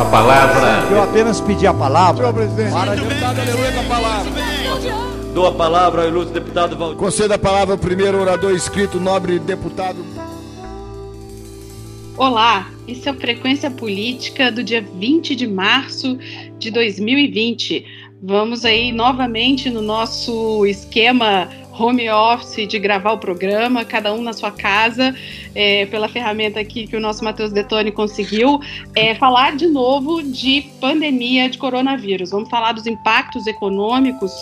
a palavra. Eu apenas pedi a palavra. Senhor presidente. Para, deputado, aleluia, com a palavra. Dou a palavra ao ilustre deputado Valdir. Conceda a palavra ao primeiro orador inscrito, nobre deputado. Olá, isso é a Frequência Política do dia 20 de março de 2020. Vamos aí novamente no nosso esquema home office de gravar o programa, cada um na sua casa, é, pela ferramenta aqui que o nosso Matheus Detone conseguiu, é, falar de novo de pandemia de coronavírus. Vamos falar dos impactos econômicos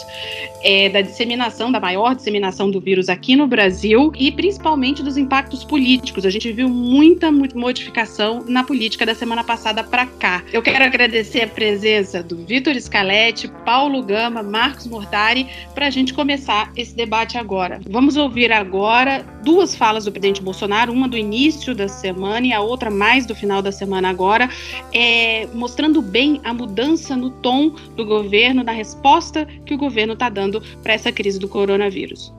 é, da disseminação, da maior disseminação do vírus aqui no Brasil e principalmente dos impactos políticos. A gente viu muita modificação na política da semana passada para cá. Eu quero agradecer a presença do Vitor Scaletti, Paulo Gama, Marcos Mortari, para a gente começar esse debate debate agora. Vamos ouvir agora duas falas do presidente Bolsonaro, uma do início da semana e a outra mais do final da semana agora, é, mostrando bem a mudança no tom do governo, na resposta que o governo está dando para essa crise do coronavírus.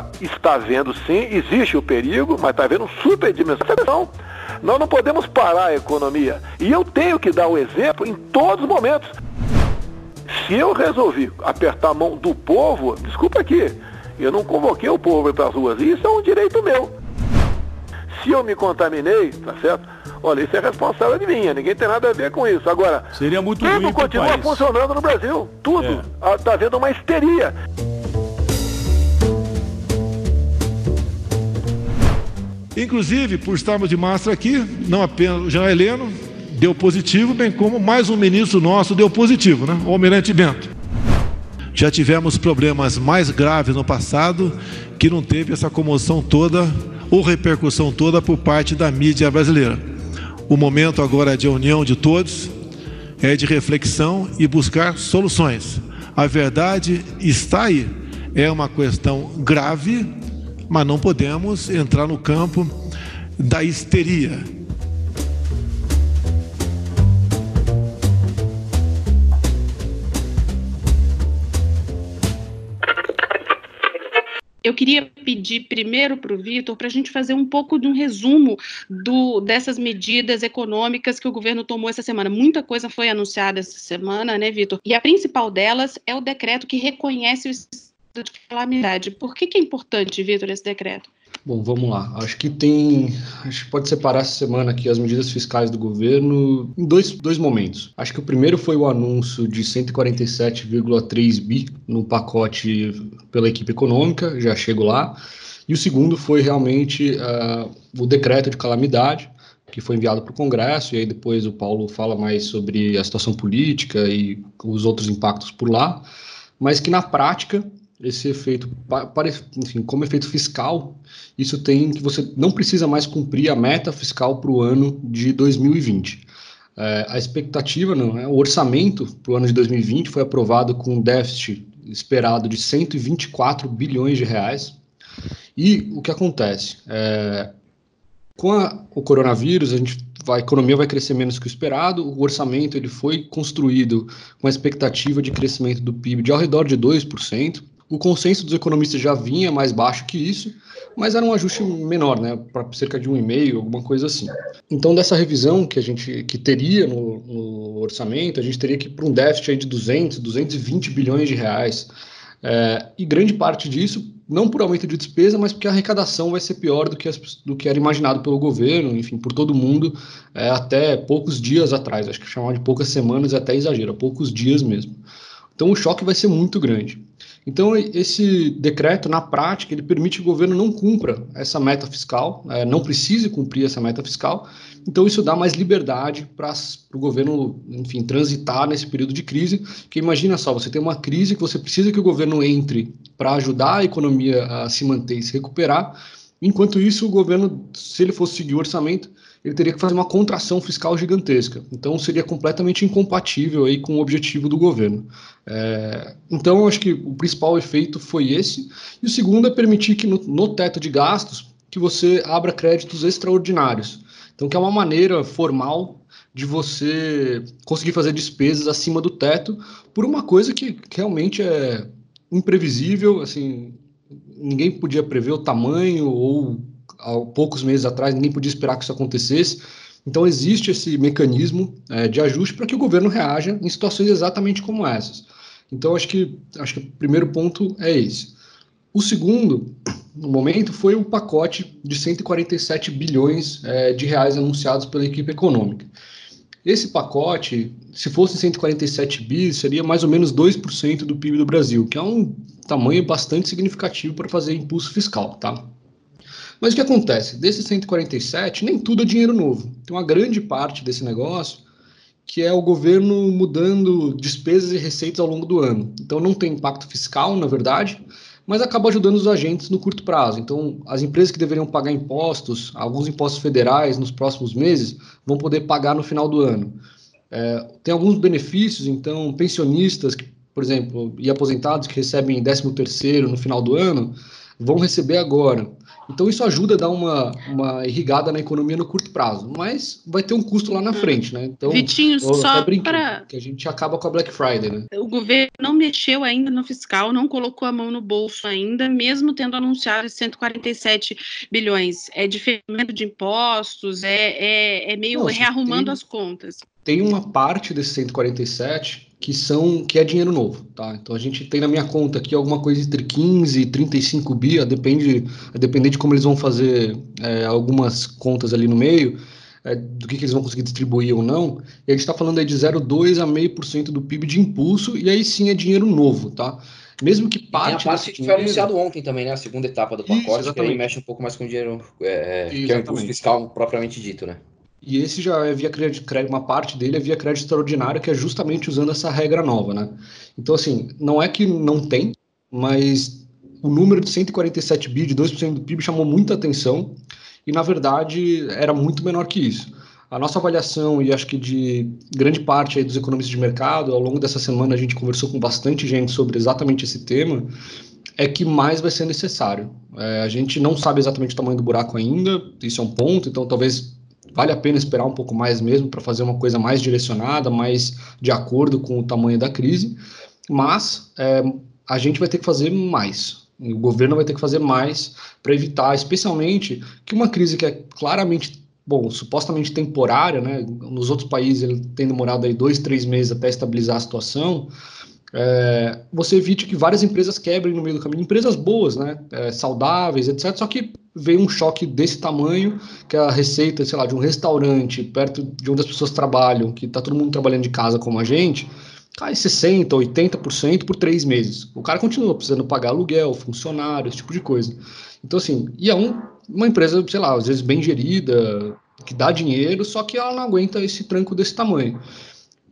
Agora, está havendo sim, existe o perigo, mas está havendo superdimensão. Nós não podemos parar a economia. E eu tenho que dar o exemplo em todos os momentos. Se eu resolvi apertar a mão do povo, desculpa aqui, eu não convoquei o povo para as ruas. Isso é um direito meu. Se eu me contaminei, tá certo? Olha, isso é responsável de mim, ninguém tem nada a ver com isso. Agora, Seria muito tudo continua funcionando no Brasil. Tudo. Está é. Ah, havendo uma histeria. Inclusive, por estarmos de máscara aqui, não apenas o Jean Heleno deu positivo, bem como mais um ministro nosso deu positivo, né? O Almirante Bento. Já tivemos problemas mais graves no passado que não teve essa comoção toda ou repercussão toda por parte da mídia brasileira. O momento agora é de união de todos, é de reflexão e buscar soluções. A verdade está aí. É uma questão grave, mas não podemos entrar no campo da histeria. Eu queria pedir primeiro para o Vitor para a gente fazer um pouco de um resumo do, dessas medidas econômicas que o governo tomou essa semana. Muita coisa foi anunciada essa semana, né, Vitor? E a principal delas é o decreto que reconhece o de calamidade. Por que, que é importante, Vitor, esse decreto? Bom, vamos lá. Acho que tem. Acho que pode separar essa semana aqui as medidas fiscais do governo em dois, dois momentos. Acho que o primeiro foi o anúncio de 147,3 bi no pacote pela equipe econômica, já chego lá. E o segundo foi realmente uh, o decreto de calamidade, que foi enviado para o Congresso, e aí depois o Paulo fala mais sobre a situação política e os outros impactos por lá, mas que na prática esse efeito, para, enfim, como efeito fiscal, isso tem que você não precisa mais cumprir a meta fiscal para o ano de 2020. É, a expectativa, não, é, o orçamento para o ano de 2020 foi aprovado com um déficit esperado de 124 bilhões de reais. E o que acontece? É, com a, o coronavírus, a, gente a economia vai crescer menos que o esperado, o orçamento ele foi construído com a expectativa de crescimento do PIB de ao redor de 2%. O consenso dos economistas já vinha mais baixo que isso, mas era um ajuste menor, né, para cerca de um e meio, alguma coisa assim. Então, dessa revisão que a gente que teria no, no orçamento, a gente teria que ir para um déficit de 200, 220 bilhões de reais. É, e grande parte disso, não por aumento de despesa, mas porque a arrecadação vai ser pior do que, as, do que era imaginado pelo governo, enfim, por todo mundo, é, até poucos dias atrás. Acho que chamar de poucas semanas é até exagero, poucos dias mesmo. Então, o choque vai ser muito grande. Então, esse decreto, na prática, ele permite que o governo não cumpra essa meta fiscal, é, não precise cumprir essa meta fiscal. Então, isso dá mais liberdade para o governo, enfim, transitar nesse período de crise. Que imagina só, você tem uma crise que você precisa que o governo entre para ajudar a economia a se manter e se recuperar. Enquanto isso, o governo, se ele fosse seguir o orçamento, ele teria que fazer uma contração fiscal gigantesca. Então seria completamente incompatível aí com o objetivo do governo. É, então acho que o principal efeito foi esse. E o segundo é permitir que no, no teto de gastos que você abra créditos extraordinários. Então que é uma maneira formal de você conseguir fazer despesas acima do teto por uma coisa que, que realmente é imprevisível, assim, ninguém podia prever o tamanho ou há poucos meses atrás ninguém podia esperar que isso acontecesse. Então existe esse mecanismo é, de ajuste para que o governo reaja em situações exatamente como essas. Então acho que acho que o primeiro ponto é esse. O segundo, no momento, foi o pacote de 147 bilhões é, de reais anunciados pela equipe econômica. Esse pacote, se fosse 147 bi, seria mais ou menos 2% do PIB do Brasil, que é um tamanho bastante significativo para fazer impulso fiscal, tá? Mas o que acontece? Desses 147, nem tudo é dinheiro novo. Tem uma grande parte desse negócio que é o governo mudando despesas e receitas ao longo do ano. Então não tem impacto fiscal, na verdade, mas acaba ajudando os agentes no curto prazo. Então, as empresas que deveriam pagar impostos, alguns impostos federais nos próximos meses, vão poder pagar no final do ano. É, tem alguns benefícios, então, pensionistas, por exemplo, e aposentados que recebem 13 terceiro no final do ano, vão receber agora. Então isso ajuda a dar uma, uma irrigada na economia no curto prazo, mas vai ter um custo lá na frente, né? Então, Vitinho, só para que a gente acaba com a Black Friday, né? O governo não mexeu ainda no fiscal, não colocou a mão no bolso ainda, mesmo tendo anunciado 147 bilhões. É diferimento de impostos, é, é, é meio não, rearrumando tem, as contas. Tem uma parte desse 147 que são que é dinheiro novo, tá? Então a gente tem na minha conta aqui alguma coisa entre 15 e 35 bi, a depende, a depender de como eles vão fazer é, algumas contas ali no meio, é, do que, que, eles vão conseguir distribuir ou não. E a gente está falando aí de 0,2 a meio por cento do PIB de impulso, e aí sim é dinheiro novo, tá? Mesmo que parte. Tem a parte que dinheiro... foi anunciado ontem também, né? A segunda etapa do pacote, Isso, que aí mexe um pouco mais com o dinheiro, é, é que é o impulso fiscal propriamente dito, né? E esse já é via crédito, uma parte dele é via crédito extraordinário, que é justamente usando essa regra nova, né? Então, assim, não é que não tem, mas o número de 147 bi, de 2% do PIB, chamou muita atenção e, na verdade, era muito menor que isso. A nossa avaliação, e acho que de grande parte dos economistas de mercado, ao longo dessa semana a gente conversou com bastante gente sobre exatamente esse tema, é que mais vai ser necessário. É, a gente não sabe exatamente o tamanho do buraco ainda, isso é um ponto, então talvez vale a pena esperar um pouco mais mesmo para fazer uma coisa mais direcionada, mais de acordo com o tamanho da crise, mas é, a gente vai ter que fazer mais. O governo vai ter que fazer mais para evitar, especialmente, que uma crise que é claramente, bom, supostamente temporária, né? Nos outros países ele tem demorado aí dois, três meses até estabilizar a situação é, você evite que várias empresas quebrem no meio do caminho, empresas boas, né, é, saudáveis, etc. Só que veio um choque desse tamanho, que a receita, sei lá, de um restaurante perto de onde as pessoas trabalham, que está todo mundo trabalhando de casa como a gente, cai 60%, 80% por três meses. O cara continua precisando pagar aluguel, funcionário, esse tipo de coisa. Então, assim, e é um, uma empresa, sei lá, às vezes bem gerida, que dá dinheiro, só que ela não aguenta esse tranco desse tamanho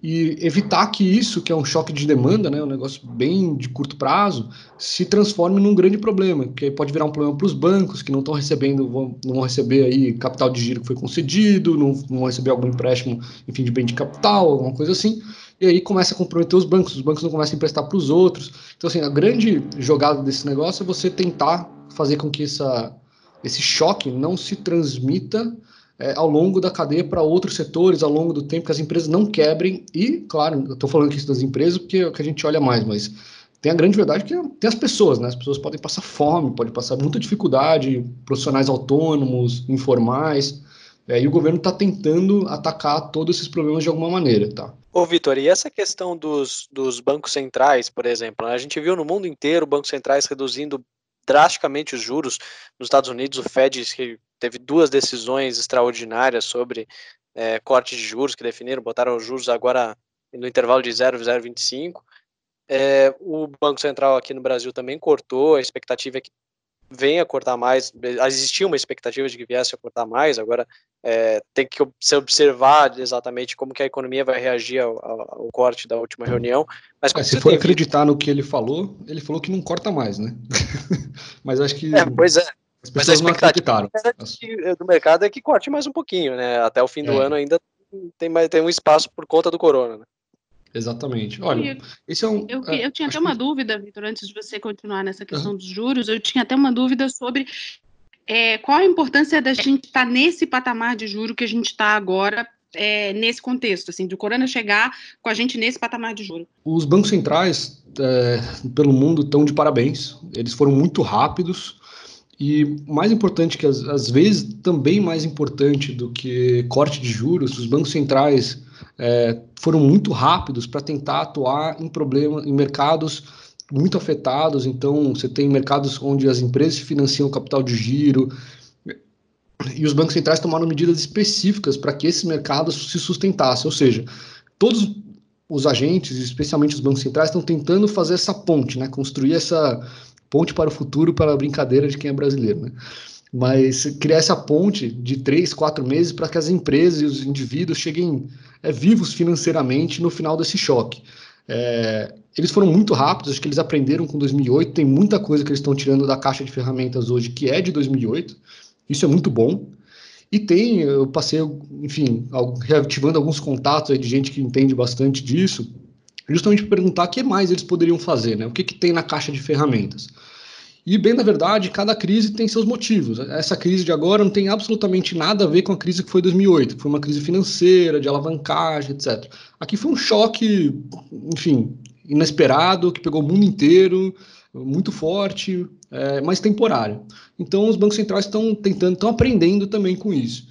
e evitar que isso, que é um choque de demanda, né, um negócio bem de curto prazo, se transforme num grande problema, que pode virar um problema para os bancos que não estão recebendo, vão, não vão receber aí capital de giro que foi concedido, não, não vão receber algum empréstimo, enfim, de bem de capital, alguma coisa assim, e aí começa a comprometer os bancos, os bancos não começam a emprestar para os outros. Então, assim, a grande jogada desse negócio é você tentar fazer com que essa, esse choque não se transmita é, ao longo da cadeia para outros setores, ao longo do tempo, que as empresas não quebrem. E, claro, eu estou falando aqui das empresas porque é o que a gente olha mais, mas tem a grande verdade que tem as pessoas, né? As pessoas podem passar fome, podem passar muita dificuldade, profissionais autônomos, informais. É, e o governo está tentando atacar todos esses problemas de alguma maneira, tá? Ô, Vitor, e essa questão dos, dos bancos centrais, por exemplo, né? a gente viu no mundo inteiro bancos centrais reduzindo drasticamente os juros. Nos Estados Unidos, o Fed teve duas decisões extraordinárias sobre é, corte de juros que definiram, botaram os juros agora no intervalo de 0,025. É, o Banco Central aqui no Brasil também cortou, a expectativa é que venha a cortar mais, existia uma expectativa de que viesse a cortar mais, agora é, tem que se observar exatamente como que a economia vai reagir ao, ao corte da última reunião. Mas é, se for acreditar visto... no que ele falou, ele falou que não corta mais, né? mas acho que... É, pois é, as pessoas não acreditaram. do mercado é que corte mais um pouquinho, né? Até o fim do é. ano ainda tem, mais, tem um espaço por conta do corona, né? Exatamente. Olha, eu, esse é um. Eu, é, eu tinha até uma que... dúvida, Vitor, antes de você continuar nessa questão uhum. dos juros, eu tinha até uma dúvida sobre é, qual a importância da gente estar tá nesse patamar de juro que a gente está agora é, nesse contexto, assim, do corona chegar com a gente nesse patamar de juros? Os bancos centrais é, pelo mundo estão de parabéns. Eles foram muito rápidos e mais importante que às, vezes também mais importante do que corte de juros, os bancos centrais é, foram muito rápidos para tentar atuar em problemas, em mercados muito afetados. Então, você tem mercados onde as empresas financiam o capital de giro, e os bancos centrais tomaram medidas específicas para que esses mercados se sustentassem. Ou seja, todos os agentes, especialmente os bancos centrais, estão tentando fazer essa ponte, né? construir essa ponte para o futuro, para a brincadeira de quem é brasileiro. Né? Mas criar essa ponte de três, quatro meses para que as empresas e os indivíduos cheguem é, vivos financeiramente no final desse choque. É, eles foram muito rápidos, acho que eles aprenderam com 2008, tem muita coisa que eles estão tirando da caixa de ferramentas hoje que é de 2008, isso é muito bom. E tem, eu passei, enfim, reativando alguns contatos de gente que entende bastante disso, justamente perguntar o que mais eles poderiam fazer, né? O que, que tem na caixa de ferramentas. E, bem na verdade, cada crise tem seus motivos. Essa crise de agora não tem absolutamente nada a ver com a crise que foi 2008, que foi uma crise financeira, de alavancagem, etc. Aqui foi um choque, enfim, inesperado, que pegou o mundo inteiro, muito forte, é, mas temporário. Então, os bancos centrais estão tentando, estão aprendendo também com isso.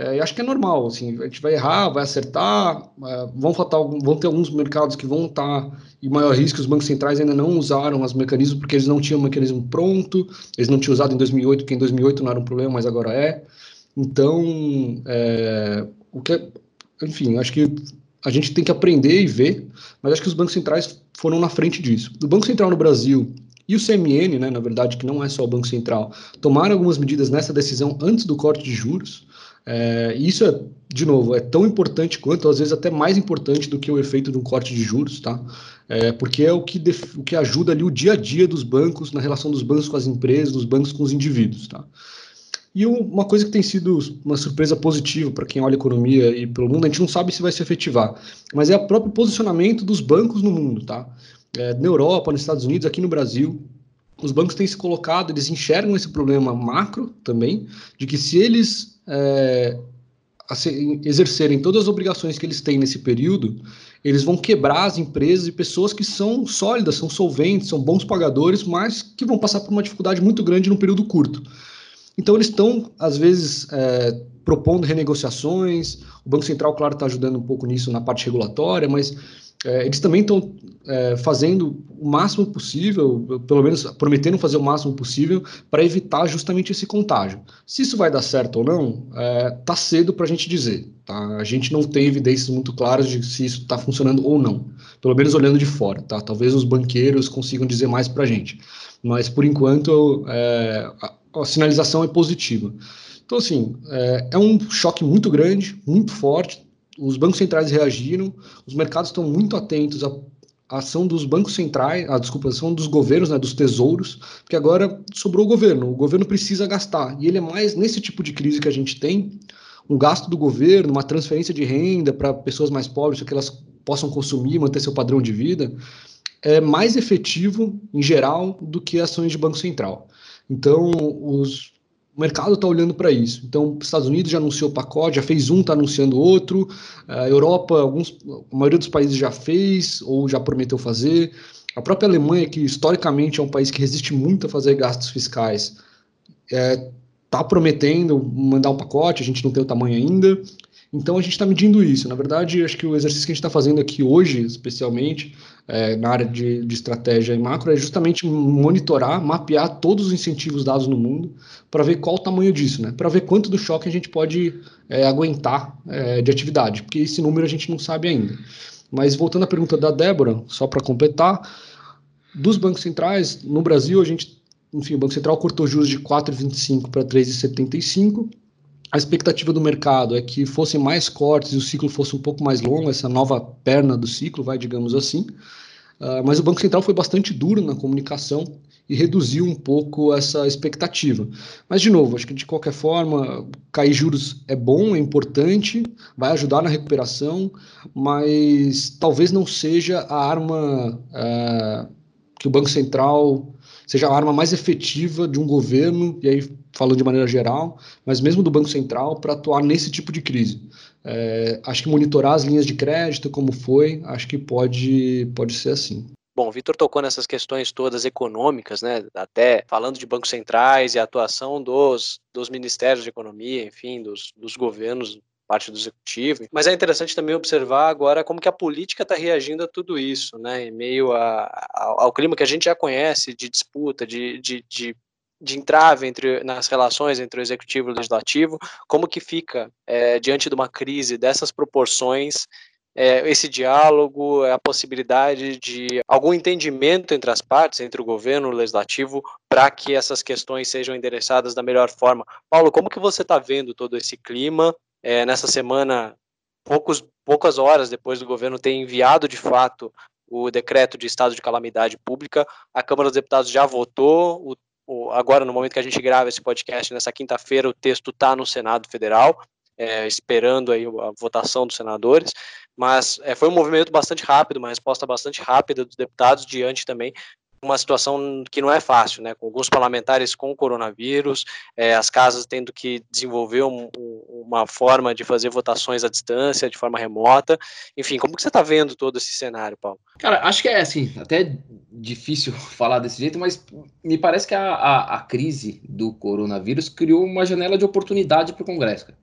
É, acho que é normal, assim, a gente vai errar, vai acertar, é, vão, faltar, vão ter alguns mercados que vão estar em maior risco, os bancos centrais ainda não usaram os mecanismos porque eles não tinham o mecanismo pronto, eles não tinham usado em 2008, porque em 2008 não era um problema, mas agora é. Então, é, o que é, enfim, acho que a gente tem que aprender e ver, mas acho que os bancos centrais foram na frente disso. O Banco Central no Brasil e o CMN, né, na verdade, que não é só o Banco Central, tomaram algumas medidas nessa decisão antes do corte de juros, é, isso é, de novo, é tão importante quanto, às vezes até mais importante do que o efeito de um corte de juros, tá? É, porque é o que, def, o que ajuda ali o dia a dia dos bancos, na relação dos bancos com as empresas, dos bancos com os indivíduos, tá? E uma coisa que tem sido uma surpresa positiva para quem olha a economia e pelo mundo, a gente não sabe se vai se efetivar, mas é o próprio posicionamento dos bancos no mundo, tá? É, na Europa, nos Estados Unidos, aqui no Brasil, os bancos têm se colocado, eles enxergam esse problema macro também, de que se eles é, exercerem todas as obrigações que eles têm nesse período, eles vão quebrar as empresas e pessoas que são sólidas, são solventes, são bons pagadores, mas que vão passar por uma dificuldade muito grande num período curto. Então, eles estão, às vezes, é, propondo renegociações. O Banco Central, claro, está ajudando um pouco nisso na parte regulatória, mas é, eles também estão é, fazendo o máximo possível, pelo menos prometendo fazer o máximo possível, para evitar justamente esse contágio. Se isso vai dar certo ou não, é, cedo para a gente dizer. Tá? A gente não tem evidências muito claras de se isso está funcionando ou não, pelo menos olhando de fora. Tá? Talvez os banqueiros consigam dizer mais para a gente, mas por enquanto é, a, a sinalização é positiva. Então, assim, é, é um choque muito grande, muito forte, os bancos centrais reagiram, os mercados estão muito atentos à ação dos bancos centrais, a desculpa, a ação dos governos, né, dos tesouros, porque agora sobrou o governo, o governo precisa gastar, e ele é mais nesse tipo de crise que a gente tem, um gasto do governo, uma transferência de renda para pessoas mais pobres, para que elas possam consumir, manter seu padrão de vida, é mais efetivo, em geral, do que ações de banco central. Então, os, o mercado está olhando para isso. Então, os Estados Unidos já anunciou o pacote, já fez um, está anunciando outro. A Europa, alguns, a maioria dos países já fez ou já prometeu fazer. A própria Alemanha, que historicamente é um país que resiste muito a fazer gastos fiscais, está é, tá prometendo mandar um pacote, a gente não tem o tamanho ainda. Então a gente está medindo isso. Na verdade, acho que o exercício que a gente está fazendo aqui hoje, especialmente é, na área de, de, estratégia e macro, é justamente monitorar, mapear todos os incentivos dados no mundo para ver qual o tamanho disso, né? Para ver quanto do choque a gente pode é, aguentar é, de atividade, porque esse número a gente não sabe ainda. Mas voltando à pergunta da Débora, só para completar, dos bancos centrais, no Brasil a gente, enfim, o Banco Central cortou juros de 4,25 para 3,75 a expectativa do mercado é que fossem mais cortes e o ciclo fosse um pouco mais longo, essa nova perna do ciclo, vai, digamos assim. Uh, mas o Banco Central foi bastante duro na comunicação e reduziu um pouco essa expectativa. Mas, de novo, acho que de qualquer forma, cair juros é bom, é importante, vai ajudar na recuperação, mas talvez não seja a arma uh, que o Banco Central seja a arma mais efetiva de um governo, e aí falando de maneira geral, mas mesmo do Banco Central, para atuar nesse tipo de crise. É, acho que monitorar as linhas de crédito, como foi, acho que pode, pode ser assim. Bom, o Vitor tocou nessas questões todas econômicas, né? Até falando de bancos centrais e a atuação dos, dos ministérios de economia, enfim, dos, dos governos parte do executivo. Mas é interessante também observar agora como que a política está reagindo a tudo isso, né? Em meio a, a, ao clima que a gente já conhece de disputa, de, de, de de entrave entre, nas relações entre o executivo e o legislativo, como que fica é, diante de uma crise dessas proporções é, esse diálogo, a possibilidade de algum entendimento entre as partes, entre o governo e o legislativo, para que essas questões sejam endereçadas da melhor forma. Paulo, como que você está vendo todo esse clima é, nessa semana, poucos, poucas horas depois do governo ter enviado de fato o decreto de estado de calamidade pública, a Câmara dos Deputados já votou, o, agora no momento que a gente grava esse podcast, nessa quinta-feira, o texto está no Senado Federal, é, esperando aí a votação dos senadores, mas é, foi um movimento bastante rápido, uma resposta bastante rápida dos deputados diante também uma situação que não é fácil, né? Com alguns parlamentares com coronavírus, é, as casas tendo que desenvolver um, um, uma forma de fazer votações à distância, de forma remota. Enfim, como que você está vendo todo esse cenário, Paulo? Cara, acho que é assim, até difícil falar desse jeito, mas me parece que a, a, a crise do coronavírus criou uma janela de oportunidade para o Congresso. Cara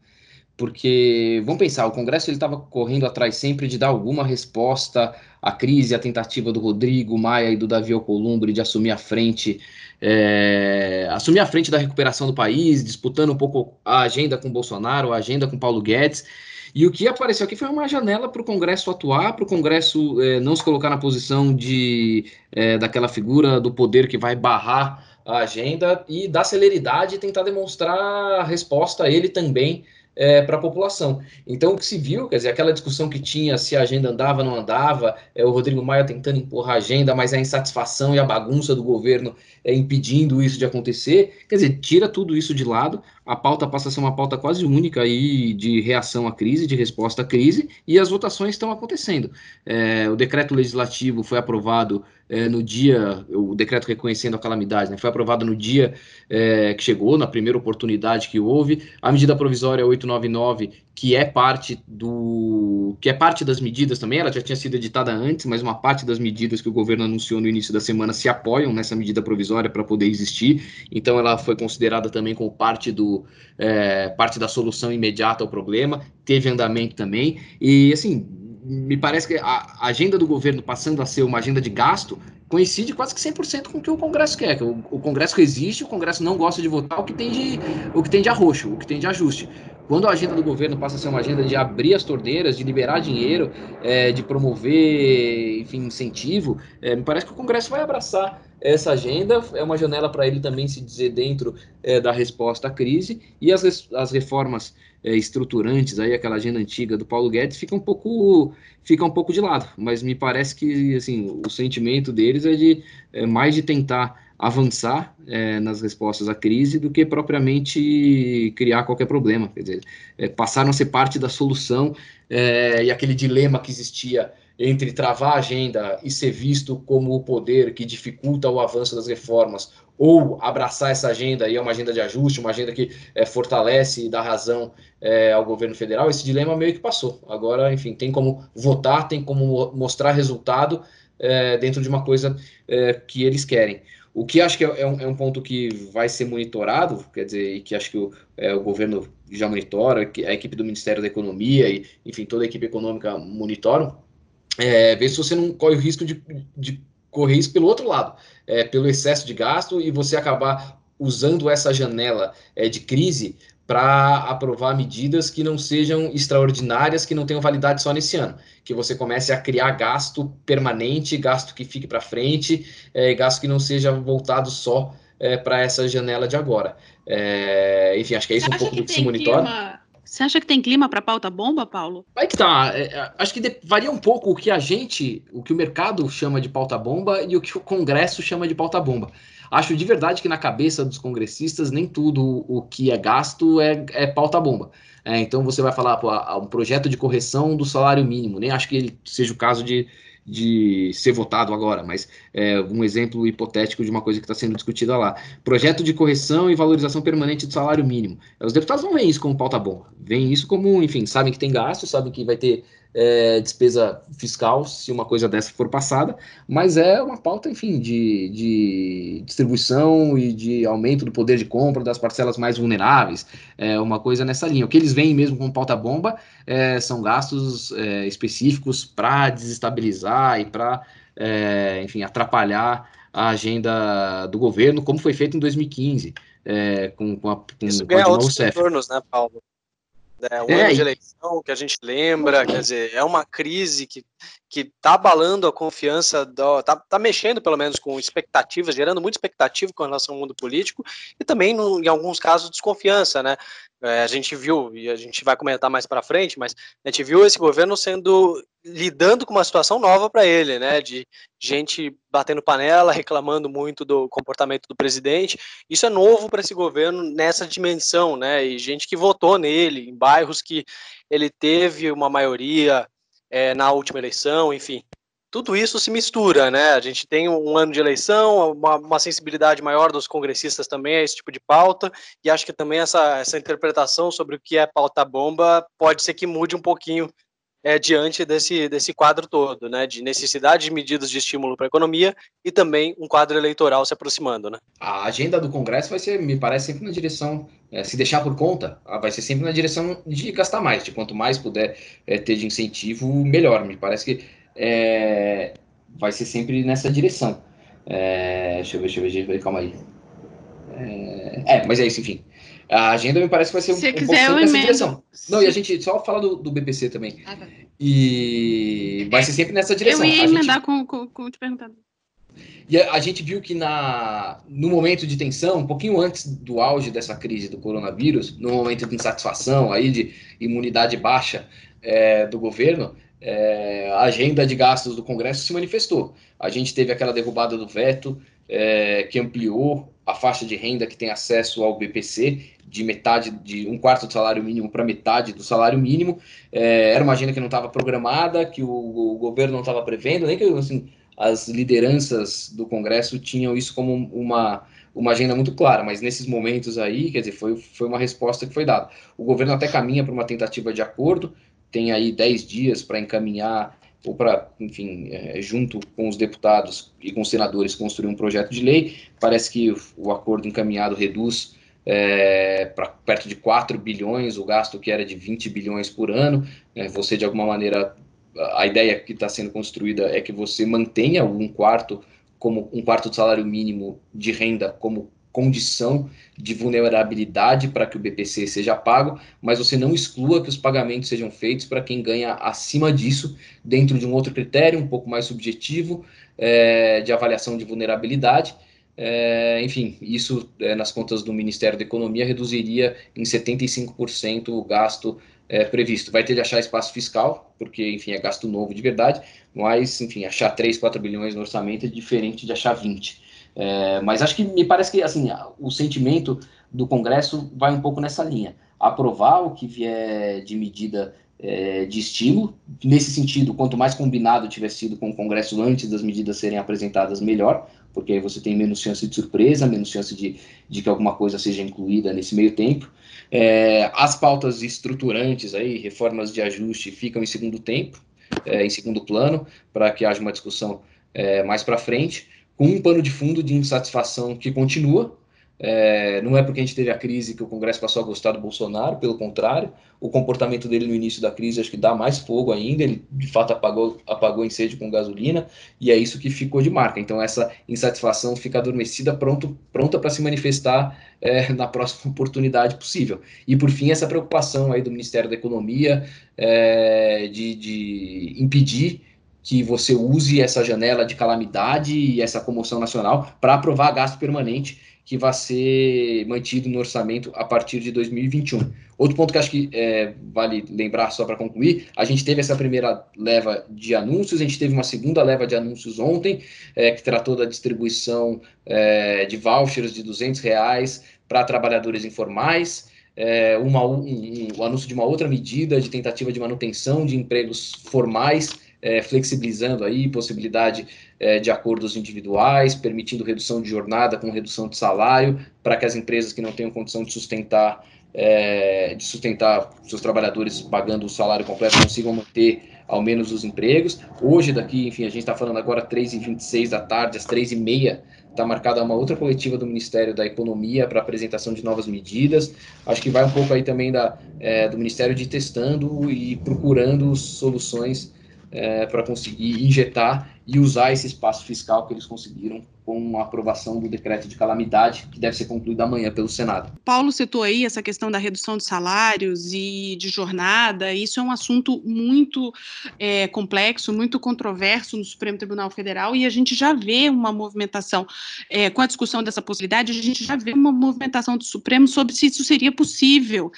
porque vamos pensar, o Congresso ele estava correndo atrás sempre de dar alguma resposta à crise, à tentativa do Rodrigo Maia e do Davi Alcolumbre de assumir a frente, é, assumir a frente da recuperação do país, disputando um pouco a agenda com Bolsonaro, a agenda com Paulo Guedes. E o que apareceu aqui foi uma janela para o Congresso atuar, para o Congresso é, não se colocar na posição de é, daquela figura do poder que vai barrar a agenda e dar celeridade e tentar demonstrar a resposta a ele também é, para a população. Então, o que se viu, quer dizer, aquela discussão que tinha se a agenda andava não andava, é, o Rodrigo Maia tentando empurrar a agenda, mas a insatisfação e a bagunça do governo é, impedindo isso de acontecer, quer dizer, tira tudo isso de lado, a pauta passa a ser uma pauta quase única aí de reação à crise, de resposta à crise, e as votações estão acontecendo. É, o decreto legislativo foi aprovado é, no dia, o decreto reconhecendo a calamidade, né, foi aprovado no dia é, que chegou, na primeira oportunidade que houve. A medida provisória 899, que é parte do que é parte das medidas também, ela já tinha sido editada antes, mas uma parte das medidas que o governo anunciou no início da semana se apoiam nessa medida provisória para poder existir. Então ela foi considerada também como parte do é, parte da solução imediata ao problema, teve andamento também e assim me parece que a agenda do governo passando a ser uma agenda de gasto coincide quase que 100% com o que o Congresso quer. O, o, Congresso resiste, o Congresso não gosta de votar o que tem de, o que tem de arroxo, o que tem de ajuste. Quando a agenda do governo passa a ser uma agenda de abrir as torneiras, de liberar dinheiro, é, de promover, enfim, incentivo, é, me parece que o Congresso vai abraçar essa agenda. É uma janela para ele também se dizer dentro é, da resposta à crise e as, as reformas é, estruturantes, aí aquela agenda antiga do Paulo Guedes, fica um pouco fica um pouco de lado. Mas me parece que assim o sentimento deles é de é, mais de tentar avançar é, nas respostas à crise do que propriamente criar qualquer problema. Quer dizer, é, passaram a ser parte da solução é, e aquele dilema que existia entre travar a agenda e ser visto como o poder que dificulta o avanço das reformas, ou abraçar essa agenda e é uma agenda de ajuste, uma agenda que é, fortalece e dá razão é, ao governo federal, esse dilema meio que passou. Agora, enfim, tem como votar, tem como mostrar resultado é, dentro de uma coisa é, que eles querem. O que acho que é, é, um, é, um, ponto que vai ser monitorado, quer dizer, e que acho que o, é, o governo já monitora, que a equipe do Ministério da Economia e, enfim, toda a equipe econômica monitoram, é, ver se você não corre o risco de, de correr isso pelo outro lado, é, pelo excesso de gasto e você acabar usando essa janela é, de crise para aprovar medidas que não sejam extraordinárias, que não tenham validade só nesse ano, que você comece a criar gasto permanente, gasto que fique para frente, é, gasto que não seja voltado só é, para essa janela de agora. É, enfim, acho que é isso um pouco do que se monitora. Clima você acha que tem clima para pauta bomba, Paulo? Aí que tá. É, é acho que varia um pouco o que a gente, o que o mercado chama de pauta bomba e o que o Congresso chama de pauta bomba. Acho de verdade que na cabeça dos congressistas nem tudo o que é gasto é, é pauta-bomba. É, então você vai falar, pô, um projeto de correção do salário mínimo, nem acho que ele seja o caso de, de ser votado agora, mas é um exemplo hipotético de uma coisa que está sendo discutida lá. Projeto de correção e valorização permanente do salário mínimo. Os deputados não veem isso como pauta bomba, veem isso como, enfim, sabem que tem gasto, sabem que vai ter é, despesa fiscal se uma coisa dessa for passada, mas é uma pauta, enfim, de, de distribuição e de aumento do poder de compra das parcelas mais vulneráveis, é uma coisa nessa linha. O que eles veem mesmo como pauta bomba é, são gastos é, específicos para desestabilizar e para, é, enfim, atrapalhar a agenda do governo, como foi feito em 2015. É, com, com a, com, Isso ganha outros retornos, né, Paulo? É um é, ano de eleição que a gente lembra, quer dizer, é uma crise que que está abalando a confiança, está tá mexendo pelo menos com expectativas, gerando muita expectativa com relação ao mundo político e também, no, em alguns casos, desconfiança, né? É, a gente viu, e a gente vai comentar mais para frente, mas a gente viu esse governo sendo lidando com uma situação nova para ele, né? De gente batendo panela, reclamando muito do comportamento do presidente. Isso é novo para esse governo nessa dimensão, né? E gente que votou nele em bairros que ele teve uma maioria é, na última eleição, enfim. Tudo isso se mistura, né? A gente tem um ano de eleição, uma, uma, sensibilidade maior dos congressistas também a esse tipo de pauta, e acho que também essa, essa interpretação sobre o que é pauta bomba pode ser que mude um pouquinho é, diante desse, desse quadro todo, né, de necessidade de medidas de estímulo para a economia e também um quadro eleitoral se aproximando. Né? A agenda do Congresso vai ser, me parece, sempre na direção, é, se deixar por conta, vai ser sempre na direção de gastar mais, de quanto mais puder é, ter de incentivo, melhor. Me parece que é, vai ser sempre nessa direção. É, deixa eu ver, deixa eu ver, deixa eu ver calma aí. É, mas é isso, enfim. A agenda me parece que vai ser um, Se um quiser, pouco nessa direção. Não, e a gente só fala do, do BPC também. Ah, tá. E vai ser sempre nessa direção. Eu ia emendar gente... com, com, com te perguntando. E a, a, gente viu que na, no momento de tensão, um pouquinho antes do auge dessa crise do coronavírus, no momento de insatisfação, aí de imunidade baixa é, do governo, é, a agenda de gastos do Congresso se manifestou. A gente teve aquela derrubada do veto, é, que ampliou a faixa de renda que tem acesso ao BPC de metade, de um quarto do salário mínimo para metade do salário mínimo. É, era uma agenda que não estava programada, que o, o, governo não estava prevendo, nem que assim, as lideranças do Congresso tinham isso como uma, uma agenda muito clara, mas nesses momentos aí, quer dizer, foi, foi uma resposta que foi dada. O governo até caminha para uma tentativa de acordo, tem aí 10 dias para encaminhar ou para, enfim, é, junto com os deputados e com os senadores, construir um projeto de lei. Parece que o, acordo encaminhado reduz é, para perto de 4 bilhões o gasto que era de 20 bilhões por ano. É, você, de alguma maneira, a ideia que está sendo construída é que você mantenha um quarto como um quarto do salário mínimo de renda como condição de vulnerabilidade para que o BPC seja pago, mas você não exclua que os pagamentos sejam feitos para quem ganha acima disso, dentro de um outro critério, um pouco mais subjetivo, é, de avaliação de vulnerabilidade. É, enfim, isso é, nas contas do Ministério da Economia reduziria em 75% o gasto é, previsto. Vai ter de achar espaço fiscal, porque, enfim, é gasto novo de verdade, mas, enfim, achar 3, 4 bilhões no orçamento é diferente de achar 20. É, mas acho que me parece que assim o sentimento do Congresso vai um pouco nessa linha. Aprovar o que vier de medida é, de estímulo. Nesse sentido, quanto mais combinado tiver sido com o Congresso antes das medidas serem apresentadas, melhor, porque aí você tem menos chance de surpresa, menos chance de, de que alguma coisa seja incluída nesse meio tempo. É, as pautas estruturantes aí, reformas de ajuste, ficam em segundo tempo, é, em segundo plano, para que haja uma discussão é, mais para frente com um pano de fundo de insatisfação que continua. É, não é porque a gente teve a crise que o Congresso passou a gostar do Bolsonaro, pelo contrário, o comportamento dele no início da crise acho que dá mais fogo ainda, ele de fato apagou, apagou incêndio com gasolina, e é isso que ficou de marca. Então, essa insatisfação fica adormecida, pronto, pronta para se manifestar é, na próxima oportunidade possível. E, por fim, essa preocupação aí do Ministério da Economia é, de, de impedir que você use essa janela de calamidade e essa comoção nacional para aprovar gasto permanente, que vai ser mantido no orçamento a partir de 2021. Outro ponto que acho que é, vale lembrar só para concluir, a gente teve essa primeira leva de anúncios, a gente teve uma segunda leva de anúncios ontem, é, que tratou da distribuição é, de vouchers de 200 reais para trabalhadores informais, é, uma, um, um, o anúncio de uma outra medida de tentativa de manutenção de empregos formais, é, flexibilizando aí possibilidade é, de acordos individuais, permitindo redução de jornada com redução de salário, para que as empresas que não tenham condição de sustentar é, de sustentar seus trabalhadores pagando o salário completo consigam manter ao menos os empregos. Hoje, daqui, enfim, a gente está falando agora 3h26 da tarde, às 3h30, está marcada uma outra coletiva do Ministério da Economia para apresentação de novas medidas. Acho que vai um pouco aí também da, é, do Ministério de testando e procurando soluções é, para conseguir injetar e usar esse espaço fiscal que eles conseguiram com a aprovação do decreto de calamidade, que deve ser concluído amanhã pelo Senado. Paulo citou aí essa questão da redução de salários e de jornada. Isso é um assunto muito é, complexo, muito controverso no Supremo Tribunal Federal, e a gente já vê uma movimentação, é, com a discussão dessa possibilidade, a gente já vê uma movimentação do Supremo sobre se isso seria possível.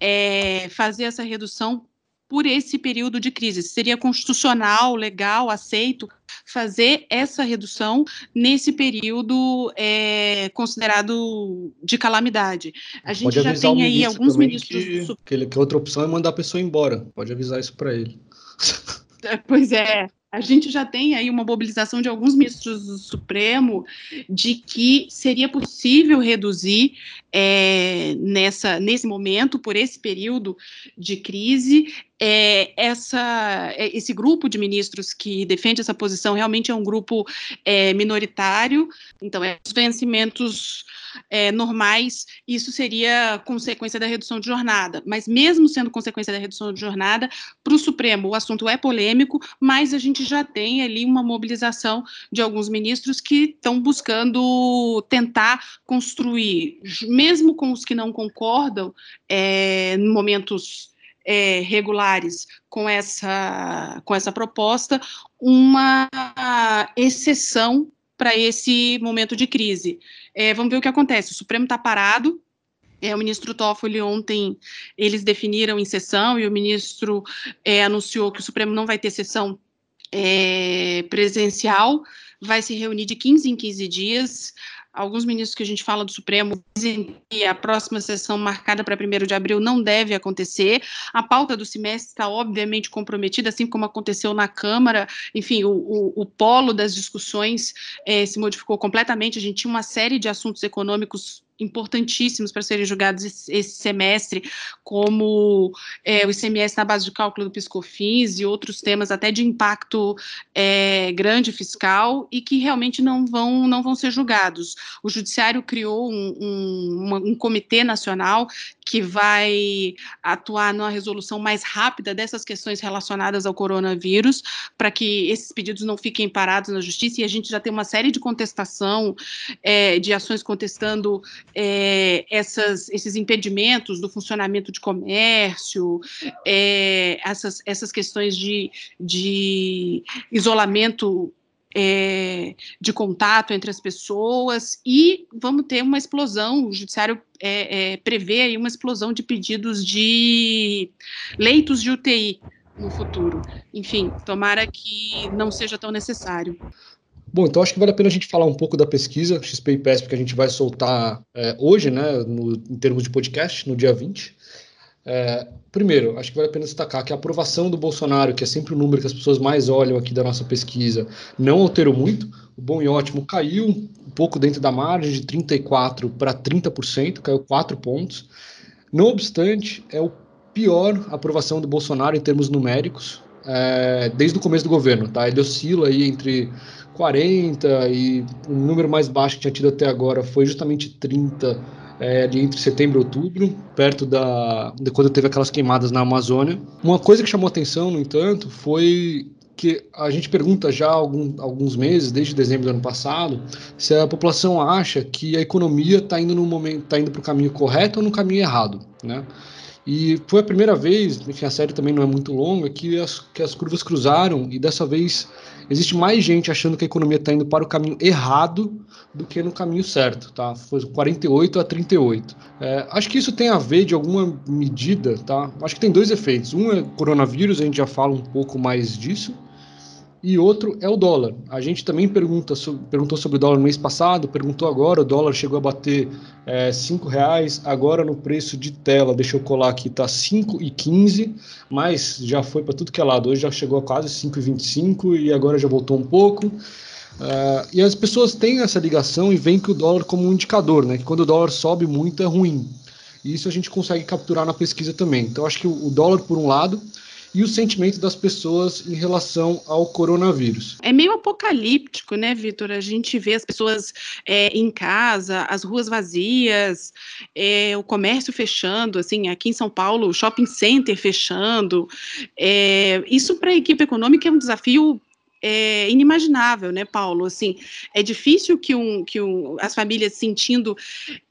É, fazer essa redução por esse período de crise. Seria constitucional, legal, aceito fazer essa redução nesse período é, considerado de calamidade. A gente Pode já tem aí alguns ministros. Que, que, que outra opção é mandar a pessoa embora. Pode avisar isso para ele. Pois é, a gente já tem aí uma mobilização de alguns ministros do Supremo de que seria possível reduzir é, nessa, nesse momento, por esse período de crise, é, essa, é, esse grupo de ministros que defende essa posição realmente é um grupo é, minoritário, então, é, os vencimentos é, normais, isso seria consequência da redução de jornada. Mas, mesmo sendo consequência da redução de jornada, para o Supremo o assunto é polêmico, mas a gente já tem ali uma mobilização de alguns ministros que estão buscando tentar construir, mesmo com os que não concordam, é, em momentos é, regulares com essa, com essa proposta, uma exceção para esse momento de crise. É, vamos ver o que acontece. O Supremo está parado. É, o ministro Toffoli ontem eles definiram em sessão e o ministro é, anunciou que o Supremo não vai ter sessão é, presencial, vai se reunir de 15 em 15 dias alguns ministros que a gente fala do Supremo dizem que a próxima sessão marcada para 1 de abril não deve acontecer. A pauta do semestre está obviamente comprometida, assim como aconteceu na Câmara. Enfim, o, o, o polo das discussões é, se modificou completamente. A gente tinha uma série de assuntos econômicos importantíssimos para serem julgados esse semestre, como é, o ICMS na base de cálculo do Piscofins e outros temas até de impacto é, grande fiscal e que realmente não vão, não vão ser julgados. O Judiciário criou um, um, um comitê nacional que vai atuar numa resolução mais rápida dessas questões relacionadas ao coronavírus, para que esses pedidos não fiquem parados na justiça, e a gente já tem uma série de contestação, é, de ações contestando é, essas, esses impedimentos do funcionamento de comércio, é, essas, essas questões de, de isolamento é, de contato entre as pessoas e vamos ter uma explosão. O judiciário é, é, prevê aí uma explosão de pedidos de leitos de UTI no futuro. Enfim, tomara que não seja tão necessário. Bom, então acho que vale a pena a gente falar um pouco da pesquisa XP e PESP que a gente vai soltar é, hoje, né, no, em termos de podcast, no dia 20. É, primeiro, acho que vale a pena destacar que a aprovação do Bolsonaro, que é sempre o número que as pessoas mais olham aqui da nossa pesquisa, não alterou muito. O bom e ótimo caiu um pouco dentro da margem, de 34% para 30%, caiu 4 pontos. Não obstante, é o pior aprovação do Bolsonaro em termos numéricos é, desde o começo do governo. Tá? Ele oscila aí entre 40 e o número mais baixo que tinha tido até agora foi justamente 30 é, ali entre setembro e outubro, perto da de quando teve aquelas queimadas na Amazônia. Uma coisa que chamou atenção, no entanto, foi que a gente pergunta já há algum, alguns meses, desde dezembro do ano passado, se a população acha que a economia está indo no momento, está indo para o caminho correto ou no caminho errado, né? E foi a primeira vez, enfim, a série também não é muito longa, que as, que as curvas cruzaram e dessa vez existe mais gente achando que a economia está indo para o caminho errado do que no caminho certo, tá? Foi 48 a 38. É, acho que isso tem a ver de alguma medida, tá? Acho que tem dois efeitos. Um é coronavírus, a gente já fala um pouco mais disso, e outro é o dólar. A gente também pergunta, perguntou sobre o dólar no mês passado, perguntou agora, o dólar chegou a bater é, cinco reais, agora no preço de tela, deixa eu colar aqui, tá 5,15, mas já foi para tudo que é lado, hoje já chegou a quase 5,25 e agora já voltou um pouco. Uh, e as pessoas têm essa ligação e veem que o dólar como um indicador, né? Que quando o dólar sobe muito é ruim. E isso a gente consegue capturar na pesquisa também. Então acho que o dólar, por um lado, e o sentimento das pessoas em relação ao coronavírus. É meio apocalíptico, né, Vitor? A gente vê as pessoas é, em casa, as ruas vazias, é, o comércio fechando, assim, aqui em São Paulo, o shopping center fechando. É, isso para a equipe econômica é um desafio é inimaginável, né, Paulo? Assim, é difícil que, um, que um, as famílias sentindo,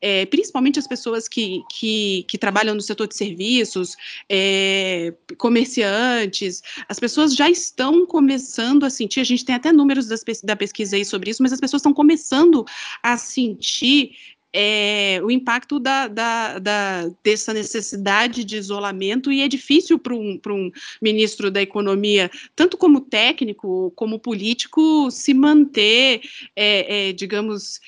é, principalmente as pessoas que, que, que, trabalham no setor de serviços, é, comerciantes, as pessoas já estão começando a sentir, a gente tem até números das, da pesquisa aí sobre isso, mas as pessoas estão começando a sentir é, o impacto da, da, da, dessa necessidade de isolamento, e é difícil para um, um ministro da Economia, tanto como técnico como político, se manter, é, é, digamos,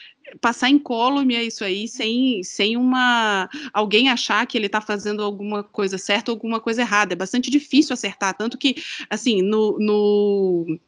passar incólume a isso aí sem, sem uma alguém achar que ele está fazendo alguma coisa certa ou alguma coisa errada. É bastante difícil acertar, tanto que assim no, no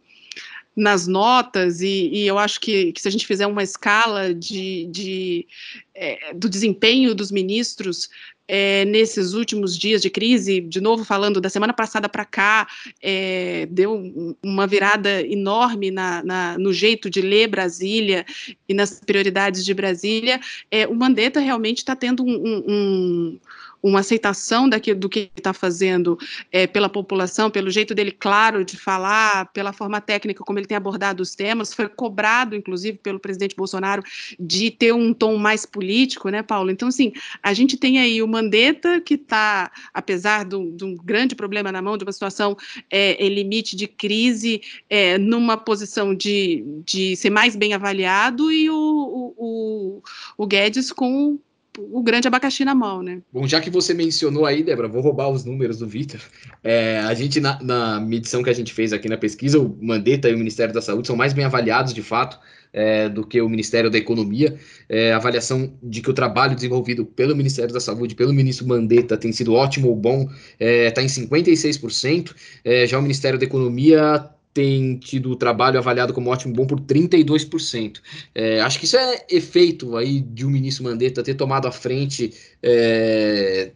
nas notas, e, e eu acho que, que, se a gente fizer uma escala de, de é, do desempenho dos ministros é, nesses últimos dias de crise, de novo falando da semana passada para cá, é, deu uma virada enorme na, na, no jeito de ler Brasília e nas prioridades de Brasília. É, o Mandetta realmente está tendo um, um, um uma aceitação do que ele está fazendo é, pela população, pelo jeito dele claro de falar, pela forma técnica como ele tem abordado os temas, foi cobrado, inclusive, pelo presidente Bolsonaro de ter um tom mais político, né, Paulo? Então, assim, a gente tem aí o Mandetta, que está, apesar de um grande problema na mão, de uma situação é, limite de crise, é, numa posição de, de ser mais bem avaliado, e o, o, o Guedes com o grande abacaxi na mão, né? Bom, já que você mencionou aí, Débora, vou roubar os números do Vitor. É, a gente, na, na, medição que a gente fez aqui na pesquisa, o Mandetta e o Ministério da Saúde são mais bem avaliados, de fato, é, do que o Ministério da Economia. É, avaliação de que o trabalho desenvolvido pelo Ministério da Saúde, pelo ministro Mandetta, tem sido ótimo ou bom, está é, em 56%. É, já o Ministério da Economia tem tido o trabalho avaliado como ótimo bom por 32%. É, acho que isso é efeito aí de o um ministro Mandetta ter tomado a frente é,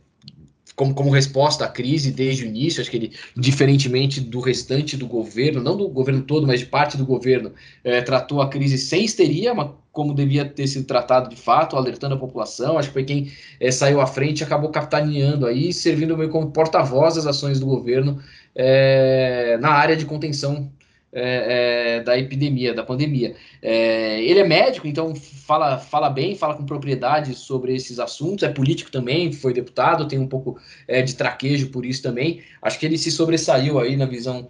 como, como resposta à crise desde o início. Acho que ele, diferentemente do restante do governo, não do governo todo, mas de parte do governo, é, tratou a crise sem histeria, mas como devia ter sido tratado de fato, alertando a população. Acho que foi quem é, saiu à frente e acabou capitaneando aí, servindo meio como porta-voz das ações do governo é, na área de contenção é, é, da epidemia, da pandemia. É, ele é médico, então fala, fala bem, fala com propriedade sobre esses assuntos, é político também, foi deputado, tem um pouco de traquejo por isso também. Acho que ele se sobressaiu aí na visão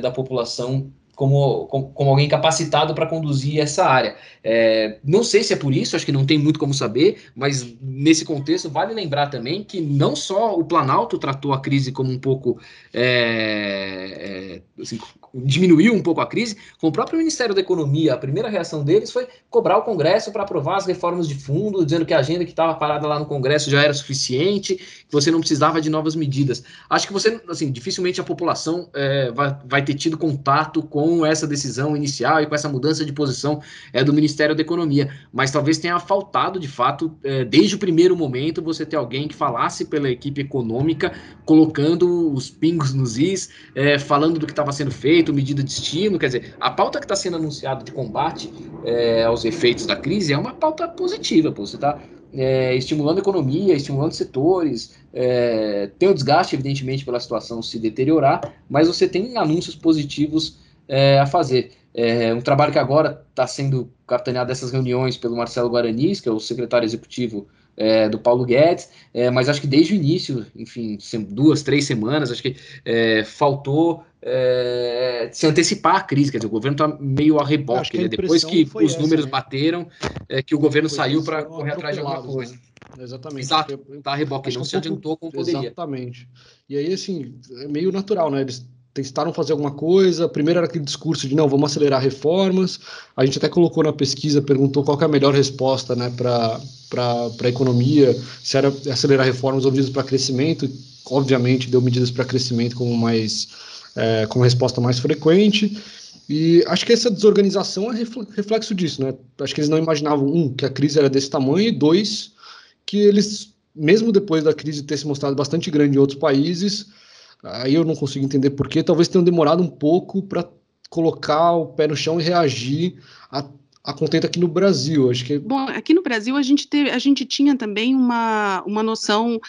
da população como, como, alguém capacitado para conduzir essa área. É, não sei se é por isso, acho que não tem muito como saber, mas nesse contexto vale lembrar também que não só o Planalto tratou a crise como um pouco é, é, assim, diminuiu um pouco a crise, com o próprio Ministério da Economia, a primeira reação deles foi cobrar o Congresso para aprovar as reformas de fundo, dizendo que a agenda que estava parada lá no Congresso já era suficiente, que você não precisava de novas medidas. Acho que você, assim, dificilmente a população é, vai, vai ter tido contato com essa decisão inicial e com essa mudança de posição é, do Ministério da Economia, mas talvez tenha faltado, de fato, é, desde o primeiro momento, você ter alguém que falasse pela equipe econômica, colocando os pingos nos is, é, falando do que estava sendo feito, feito medida de estímulo, quer dizer, a pauta que está sendo anunciada de combate é, aos efeitos da crise é uma pauta positiva, pô, você está é, estimulando a economia, estimulando setores, é, tem o desgaste, evidentemente, pela situação se deteriorar, mas você tem anúncios positivos é, a fazer. É, um trabalho que agora está sendo capitaneado dessas reuniões pelo Marcelo Guaranis, que é o secretário executivo é, do Paulo Guedes, é, mas acho que desde o início, enfim, duas, três semanas, acho que é, faltou é, se antecipar a crise, quer dizer, o governo está meio a reboque, né? depois que os essa, números né? bateram, é, que o governo saiu para correr atrás de alguma coisa. Né? Exatamente. Exato, tá a reboque, não se adiantou como poderia. Exatamente. E aí, assim, é meio natural, né? Eles tentaram fazer alguma coisa. Primeiro era aquele discurso de não, vamos acelerar reformas. A gente até colocou na pesquisa, perguntou qual é a melhor resposta né, para a economia, se era acelerar reformas ou medidas para crescimento. Obviamente, deu medidas para crescimento como mais é, com resposta mais frequente. E acho que essa desorganização é reflexo disso, né? Acho que eles não imaginavam, um, que a crise era desse tamanho, e dois, que eles, mesmo depois da crise ter se mostrado bastante grande em outros países, Aí eu não consigo entender por que. Talvez tenham demorado um pouco para colocar o pé no chão e reagir a, a aqui no Brasil. Acho que... Bom, aqui no Brasil a gente, teve, a gente tinha também uma, uma noção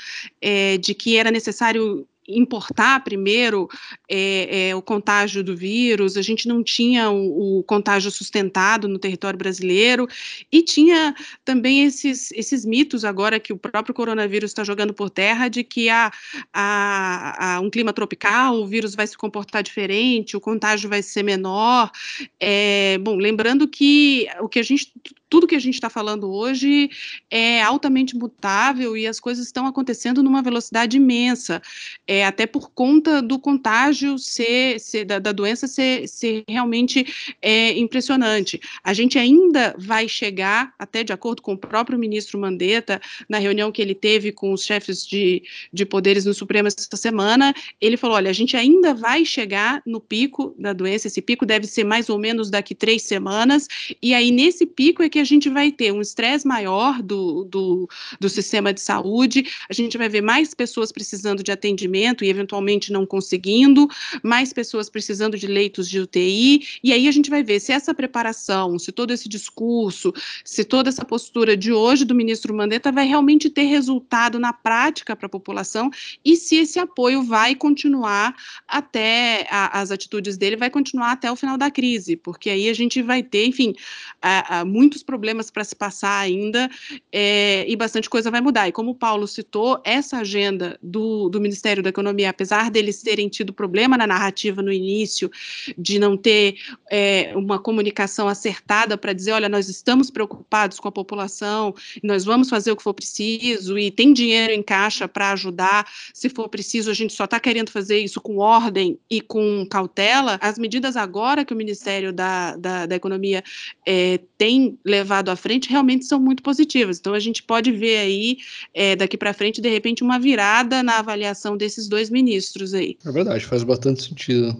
é, de que era necessário importar primeiro é, é, o contágio do vírus, a gente não tinha o, o, contágio sustentado no território brasileiro, e tinha também esses, esses mitos agora que o próprio coronavírus está jogando por terra de que há, há, há, um clima tropical, o vírus vai se comportar diferente, o contágio vai ser menor. É, bom, lembrando que o que a gente tudo que a gente está falando hoje é altamente mutável e as coisas estão acontecendo numa velocidade imensa, é, até por conta do contágio ser, ser da, da, doença ser, ser realmente é, impressionante. A gente ainda vai chegar, até de acordo com o próprio ministro Mandetta, na reunião que ele teve com os chefes de, de poderes no Supremo essa semana, ele falou: olha, a gente ainda vai chegar no pico da doença, esse pico deve ser mais ou menos daqui três semanas, e aí nesse pico é que a gente vai ter um estresse maior do, do, do sistema de saúde, a gente vai ver mais pessoas precisando de atendimento e eventualmente não conseguindo, mais pessoas precisando de leitos de UTI, e aí a gente vai ver se essa preparação, se todo esse discurso, se toda essa postura de hoje do ministro Mandetta vai realmente ter resultado na prática para a população e se esse apoio vai continuar até a, as atitudes dele vai continuar até o final da crise, porque aí a gente vai ter, enfim, a, a, muitos problemas para se passar ainda é, e bastante coisa vai mudar. E como o Paulo citou, essa agenda do, do Ministério da Economia, apesar deles terem tido problema na narrativa no início, de não ter é, uma comunicação acertada para dizer, olha, nós estamos preocupados com a população, nós vamos fazer o que for preciso e tem dinheiro em caixa para ajudar, se for preciso, a gente só está querendo fazer isso com ordem e com cautela. As medidas agora que o Ministério da, da, da Economia é, tem levado à frente realmente são muito positivas. Então, a gente pode ver aí, é, daqui para frente, de repente, uma virada na avaliação desses dois ministros aí. É verdade, faz bastante sentido.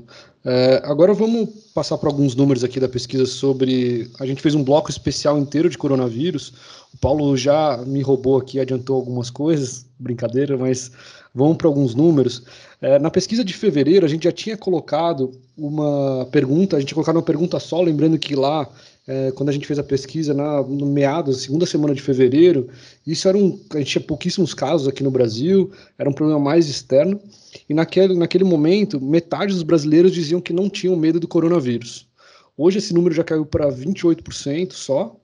É, agora vamos passar para alguns números aqui da pesquisa sobre. A gente fez um bloco especial inteiro de coronavírus. O Paulo já me roubou aqui, adiantou algumas coisas, brincadeira, mas vamos para alguns números. É, na pesquisa de fevereiro, a gente já tinha colocado uma pergunta, a gente colocado uma pergunta só, lembrando que lá é, quando a gente fez a pesquisa na, no meados, segunda semana de fevereiro, isso era um. A gente tinha pouquíssimos casos aqui no Brasil, era um problema mais externo, e naquele, naquele momento, metade dos brasileiros diziam que não tinham medo do coronavírus. Hoje esse número já caiu para 28% só,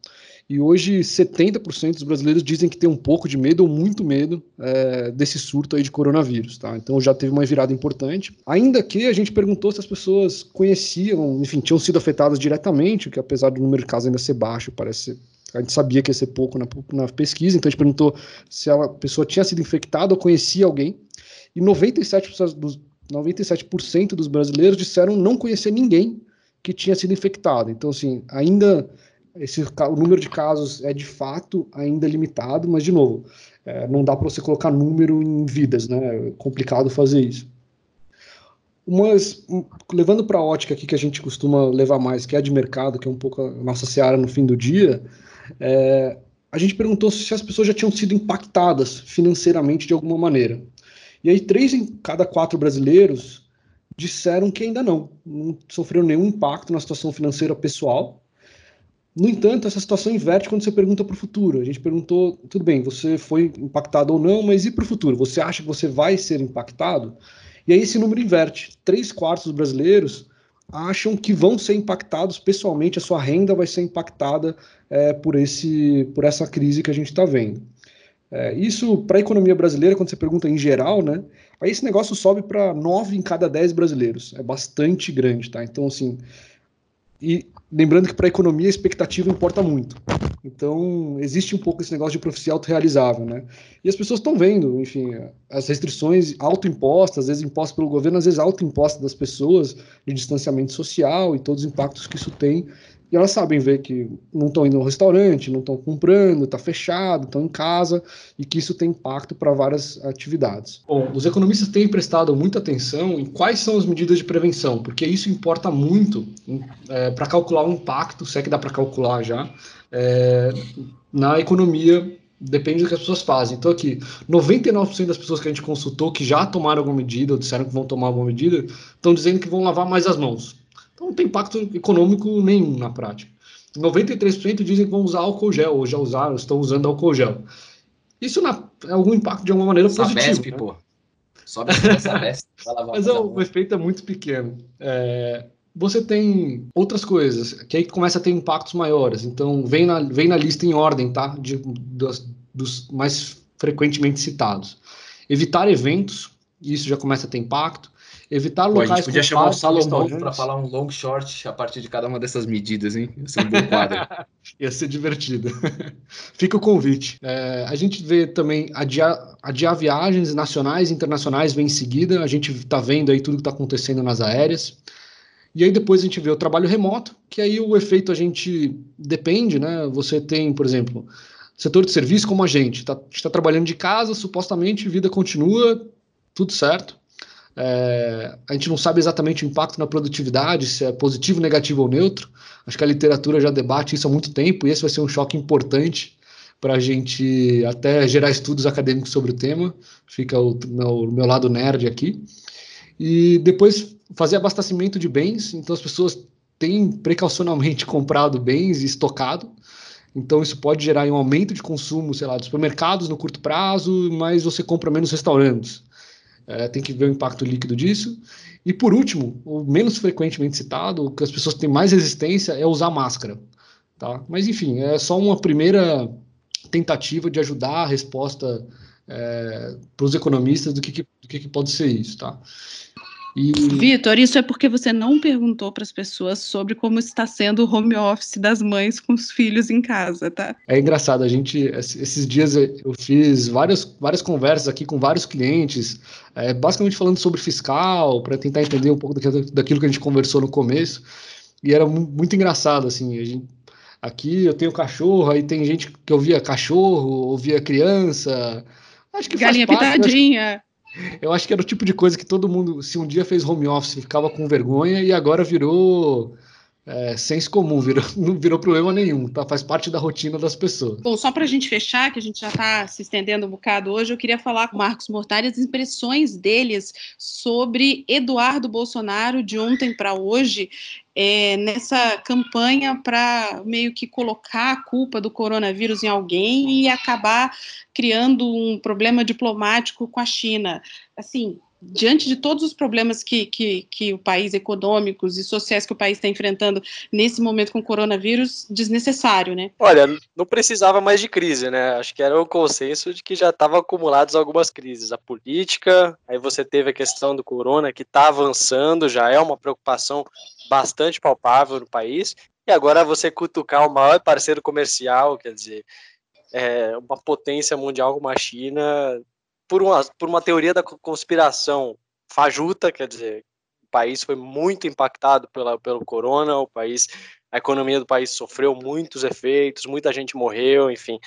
e hoje 70% dos brasileiros dizem que tem um pouco de medo ou muito medo é, desse surto aí de coronavírus, tá? Então já teve uma virada importante. Ainda que a gente perguntou se as pessoas conheciam, enfim, tinham sido afetadas diretamente, que apesar do número de casos ainda ser baixo, parece a gente sabia que ia ser pouco na, na pesquisa, então a gente perguntou se a pessoa tinha sido infectada ou conhecia alguém, e 97% dos, 97% dos brasileiros disseram não conhecer ninguém que tinha sido infectado. Então, assim, ainda esse, o número de casos é de fato ainda limitado, mas de novo, é, não dá para você colocar número em vidas, né? É complicado fazer isso. Umas, levando para a ótica aqui que a gente costuma levar mais, que é a de mercado, que é um pouco a nossa seara no fim do dia, é, a gente perguntou se as pessoas já tinham sido impactadas financeiramente de alguma maneira. E aí, três em cada quatro brasileiros disseram que ainda não, não sofreram nenhum impacto na situação financeira pessoal, no entanto, essa situação inverte quando você pergunta para o futuro. A gente perguntou, tudo bem, você foi impactado ou não, mas e para o futuro? Você acha que você vai ser impactado? E aí esse número inverte. Três quartos dos brasileiros acham que vão ser impactados pessoalmente, a sua renda vai ser impactada é, por, esse, por essa crise que a gente está vendo. É, isso, para a economia brasileira, quando você pergunta em geral, né? Aí esse negócio sobe para 9 em cada 10 brasileiros. É bastante grande, tá? Então, assim. E lembrando que para a economia a expectativa importa muito. Então, existe um pouco esse negócio de profecia autorrealizável, né? E as pessoas estão vendo, enfim, as restrições autoimpostas, às vezes impostas pelo governo, às vezes autoimpostas das pessoas, de distanciamento social e todos os impactos que isso tem e elas sabem ver que não estão indo no restaurante, não estão comprando, está fechado, estão em casa e que isso tem impacto para várias atividades. Bom, os economistas têm prestado muita atenção em quais são as medidas de prevenção, porque isso importa muito é, para calcular o impacto, se é que dá para calcular já, é, na economia depende do que as pessoas fazem. Então, aqui, 99% das pessoas que a gente consultou que já tomaram alguma medida ou disseram que vão tomar alguma medida, estão dizendo que vão lavar mais as mãos. Então não tem impacto econômico nenhum na prática. 93% dizem que vão usar álcool gel, ou já usaram, estão usando álcool gel. Isso na, é algum impacto de alguma maneira positivo. Sabesp, né? pô. Sobe Sabesp. Mas é, o efeito é muito pequeno. É, você tem outras coisas que aí começa a ter impactos maiores. Então, vem na, vem na lista em ordem, tá? De, dos, dos mais frequentemente citados. Evitar eventos, isso já começa a ter impacto. Evitar locais. Pô, a gente podia chamar o Salomão para falar um long short a partir de cada uma dessas medidas, hein? Ia ser um bom quadro. Ia ser divertido. Fica o convite. É, a gente vê também adiar, adiar viagens nacionais e internacionais vem em seguida. A gente está vendo aí tudo que está acontecendo nas aéreas. E aí depois a gente vê o trabalho remoto, que aí o efeito a gente depende, né? Você tem, por exemplo, setor de serviço como a gente, está tá trabalhando de casa, supostamente vida continua, tudo certo. É, a gente não sabe exatamente o impacto na produtividade, se é positivo, negativo ou neutro. Acho que a literatura já debate isso há muito tempo e esse vai ser um choque importante para a gente até gerar estudos acadêmicos sobre o tema. Fica o meu, meu lado nerd aqui. E depois fazer abastecimento de bens. Então as pessoas têm precaucionalmente comprado bens e estocado. Então isso pode gerar um aumento de consumo, sei lá, de supermercados no curto prazo, mas você compra menos restaurantes. É, tem que ver o impacto líquido disso. E por último, o menos frequentemente citado, o que as pessoas têm mais resistência é usar máscara. Tá? Mas enfim, é só uma primeira tentativa de ajudar a resposta é, para os economistas do que, que, do que, que pode ser isso. Tá? E... Vitor, isso é porque você não perguntou para as pessoas sobre como está sendo o home office das mães com os filhos em casa, tá? É engraçado, a gente, esses dias eu fiz várias, várias conversas aqui com vários clientes, é, basicamente falando sobre fiscal, para tentar entender um pouco daquilo que a gente conversou no começo, e era muito engraçado, assim, gente, aqui eu tenho cachorro, aí tem gente que ouvia cachorro, ouvia criança, acho que Galinha parte, pitadinha. Eu acho que era o tipo de coisa que todo mundo, se um dia fez home office, ficava com vergonha e agora virou é, senso comum, virou, não virou problema nenhum, tá? Faz parte da rotina das pessoas. Bom, só para a gente fechar, que a gente já está se estendendo um bocado hoje, eu queria falar com o Marcos Mortari as impressões deles sobre Eduardo Bolsonaro de ontem para hoje é, nessa campanha para meio que colocar a culpa do coronavírus em alguém e acabar criando um problema diplomático com a China. Assim, diante de todos os problemas que, que, que o país, econômicos e sociais que o país está enfrentando nesse momento com o coronavírus, desnecessário, né? Olha, não precisava mais de crise, né? Acho que era o consenso de que já estavam acumuladas algumas crises. A política, aí você teve a questão do corona, que está avançando, já é uma preocupação bastante palpável no país, e agora você cutucar o maior parceiro comercial, quer dizer, é, uma potência mundial como a China, por uma, por uma teoria da conspiração fajuta, quer dizer, o país foi muito impactado pela, pelo corona, o país, a economia do país sofreu muitos efeitos, muita gente morreu, enfim.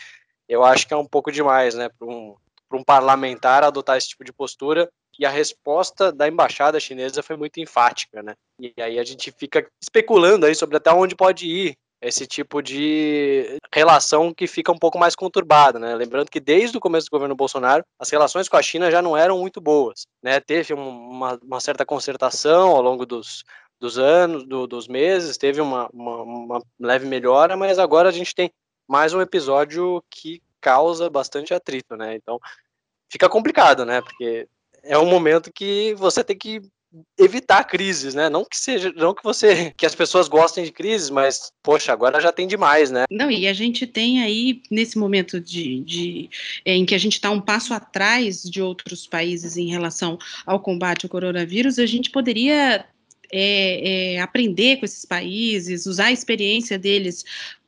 Eu acho que é um pouco demais, né, para um, um parlamentar adotar esse tipo de postura e a resposta da embaixada chinesa foi muito enfática, né? E aí a gente fica especulando aí sobre até onde pode ir esse tipo de relação que fica um pouco mais conturbada, né? Lembrando que desde o começo do governo Bolsonaro, as relações com a China já não eram muito boas, né? Teve uma, uma certa concertação ao longo dos, dos anos, do, dos meses, teve uma, uma, uma leve melhora, mas agora a gente tem mais um episódio que causa bastante atrito, né? Então fica complicado, né? Porque é um momento que você tem que evitar crises, né? Não que seja, não que você, que as pessoas gostem de crises, mas poxa, agora já tem demais, né? Não, e a gente tem aí nesse momento de, de é, em que a gente está um passo atrás de outros países em relação ao combate ao coronavírus, a gente poderia é, é, aprender com esses países, usar a experiência deles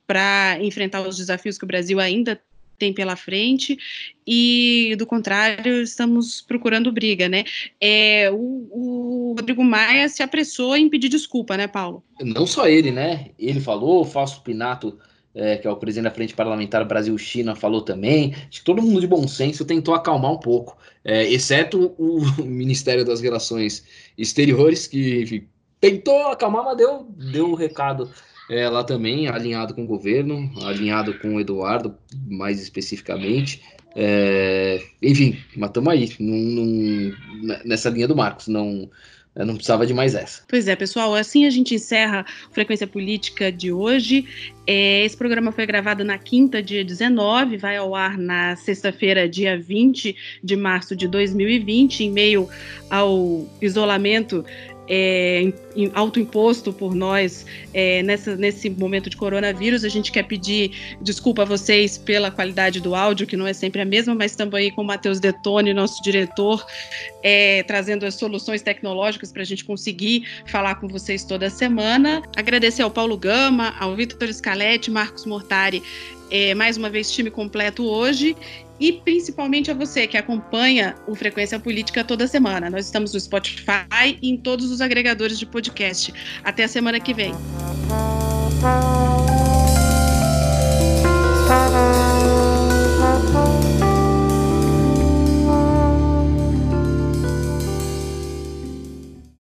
para enfrentar os desafios que o Brasil ainda tem pela frente, e do contrário, estamos procurando briga, né? É, o, o, Rodrigo Maia se apressou em pedir desculpa, né, Paulo? Não só ele, né? Ele falou, o Fausto Pinato, é, que é o presidente da Frente Parlamentar Brasil-China, falou também. Acho que todo mundo de bom senso tentou acalmar um pouco, é, exceto o Ministério das Relações Exteriores, que enfim, tentou acalmar, mas deu, deu o recado é, lá também, alinhado com o governo, alinhado com o Eduardo, mais especificamente. É, enfim, estamos aí, num, num, nessa linha do Marcos, não, não precisava de mais essa. Pois é, pessoal, assim a gente encerra Frequência Política de hoje. É, esse programa foi gravado na quinta, dia 19, vai ao ar na sexta-feira, dia 20 de março de 2020, em meio ao isolamento é, autoimposto por nós é, nessa, nesse momento de coronavírus. A gente quer pedir desculpa a vocês pela qualidade do áudio, que não é sempre a mesma, mas também com o Matheus Detone, nosso diretor, é, trazendo as soluções tecnológicas para a gente conseguir falar com vocês toda semana. Agradecer ao Paulo Gama, ao Vitor Scaletti, Marcos Mortari, é, mais uma vez time completo hoje e principalmente a você que acompanha o Frequência Política toda semana. Nós estamos no Spotify e em todos os agregadores de podcast. Até a semana que vem.